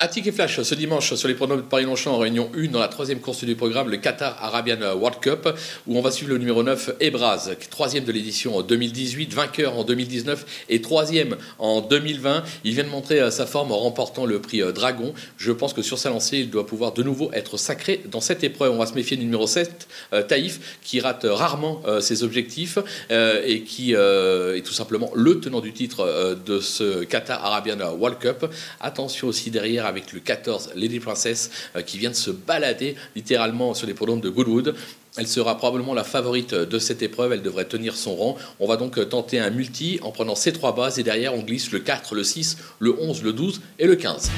À Ticket Flash, ce dimanche, sur les pronoms de Paris-Longchamp, en réunion 1, dans la troisième course du programme, le Qatar Arabian World Cup, où on va suivre le numéro 9, Ebraz, troisième de l'édition en 2018, vainqueur en 2019 et troisième en 2020. Il vient de montrer euh, sa forme en remportant le prix euh, Dragon. Je pense que sur sa lancée, il doit pouvoir de nouveau être sacré dans cette épreuve. On va se méfier du numéro 7, euh, Taïf, qui rate rarement ses objectifs et qui est tout simplement le tenant du titre de ce Qatar Arabian World Cup. Attention aussi derrière avec le 14 Lady Princess euh, qui vient de se balader littéralement sur les podiums de Goodwood. Elle sera probablement la favorite de cette épreuve, elle devrait tenir son rang. On va donc tenter un multi en prenant ces trois bases et derrière on glisse le 4, le 6, le 11, le 12 et le 15.